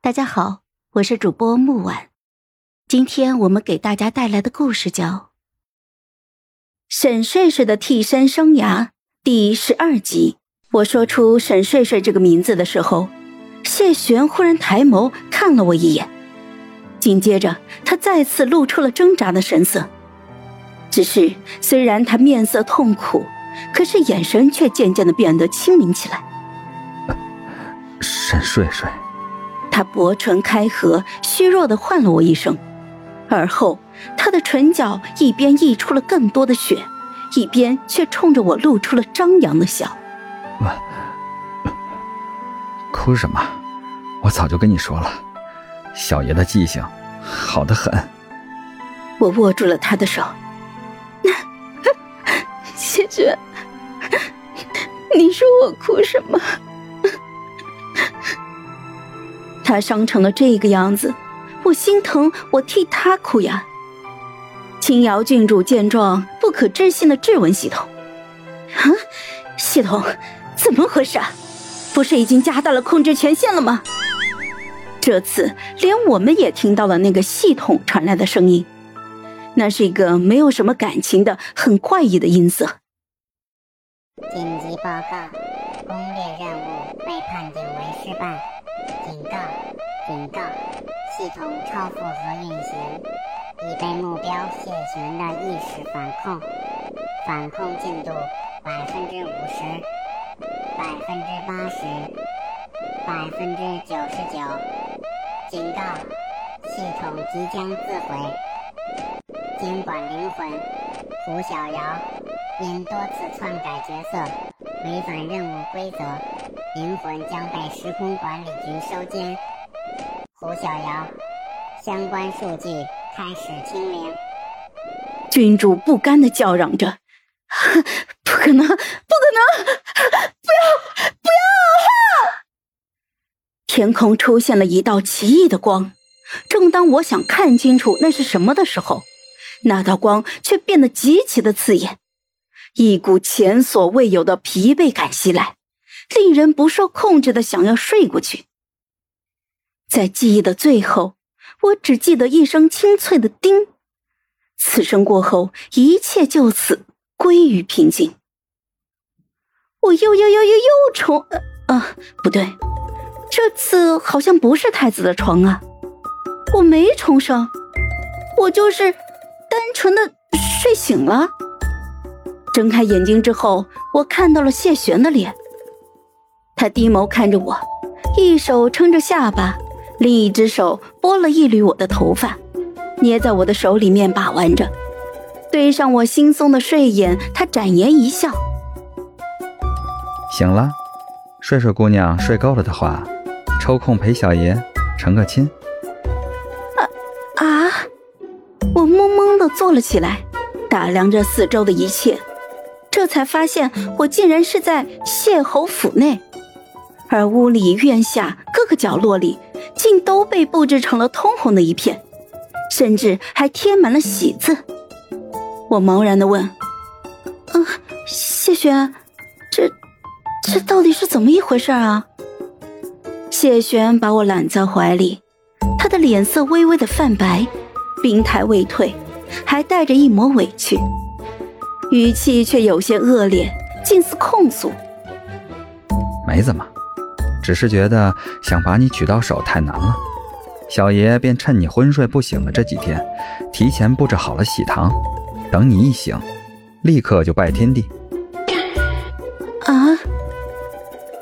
大家好，我是主播木婉，今天我们给大家带来的故事叫《沈睡睡的替身生涯》第十二集。我说出沈睡睡这个名字的时候，谢玄忽然抬眸看了我一眼，紧接着他再次露出了挣扎的神色。只是虽然他面色痛苦，可是眼神却渐渐的变得清明起来。沈睡睡。他薄唇开合，虚弱的唤了我一声，而后他的唇角一边溢出了更多的血，一边却冲着我露出了张扬的笑。哭什么？我早就跟你说了，小爷的记性好的很。我握住了他的手，谢绝。你说我哭什么？他伤成了这个样子，我心疼，我替他哭呀。青瑶郡主见状，不可置信的质问系统：“啊，系统，怎么回事？啊不是已经加大了控制权限了吗？”这次连我们也听到了那个系统传来的声音，那是一个没有什么感情的、很怪异的音色。紧急报告，攻略任务被判定为失败。警告！警告！系统超负荷运行，已被目标谢玄的意识反控，反控进度百分之五十、百分之八十、百分之九十九。警告！系统即将自毁。监管灵魂胡小瑶因多次篡改角色，违反任务规则。灵魂将被时空管理局收监。胡小瑶，相关数据开始清零。君主不甘的叫嚷着：“不可能，不可能！不要，不要！”天空出现了一道奇异的光。正当我想看清楚那是什么的时候，那道光却变得极其的刺眼，一股前所未有的疲惫感袭来。令人不受控制的想要睡过去，在记忆的最后，我只记得一声清脆的“叮”，此声过后，一切就此归于平静。我又又又又又冲……啊，不对，这次好像不是太子的床啊，我没重生，我就是单纯的睡醒了。睁开眼睛之后，我看到了谢玄的脸。他低眸看着我，一手撑着下巴，另一只手拨了一缕我的头发，捏在我的手里面把玩着。对上我惺忪的睡眼，他展颜一笑：“醒了，睡睡姑娘睡够了的话，抽空陪小爷成个亲。”啊啊！我懵懵的坐了起来，打量着四周的一切，这才发现我竟然是在谢侯府内。而屋里、院下各个角落里，竟都被布置成了通红的一片，甚至还贴满了喜字。我茫然的问：“嗯，谢玄，这这到底是怎么一回事啊？”谢玄把我揽在怀里，他的脸色微微的泛白，病态未退，还带着一抹委屈，语气却有些恶劣，近似控诉：“没怎么。”只是觉得想把你娶到手太难了，小爷便趁你昏睡不醒的这几天，提前布置好了喜堂，等你一醒，立刻就拜天地。啊，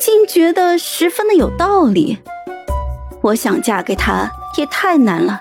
竟觉得十分的有道理。我想嫁给他也太难了，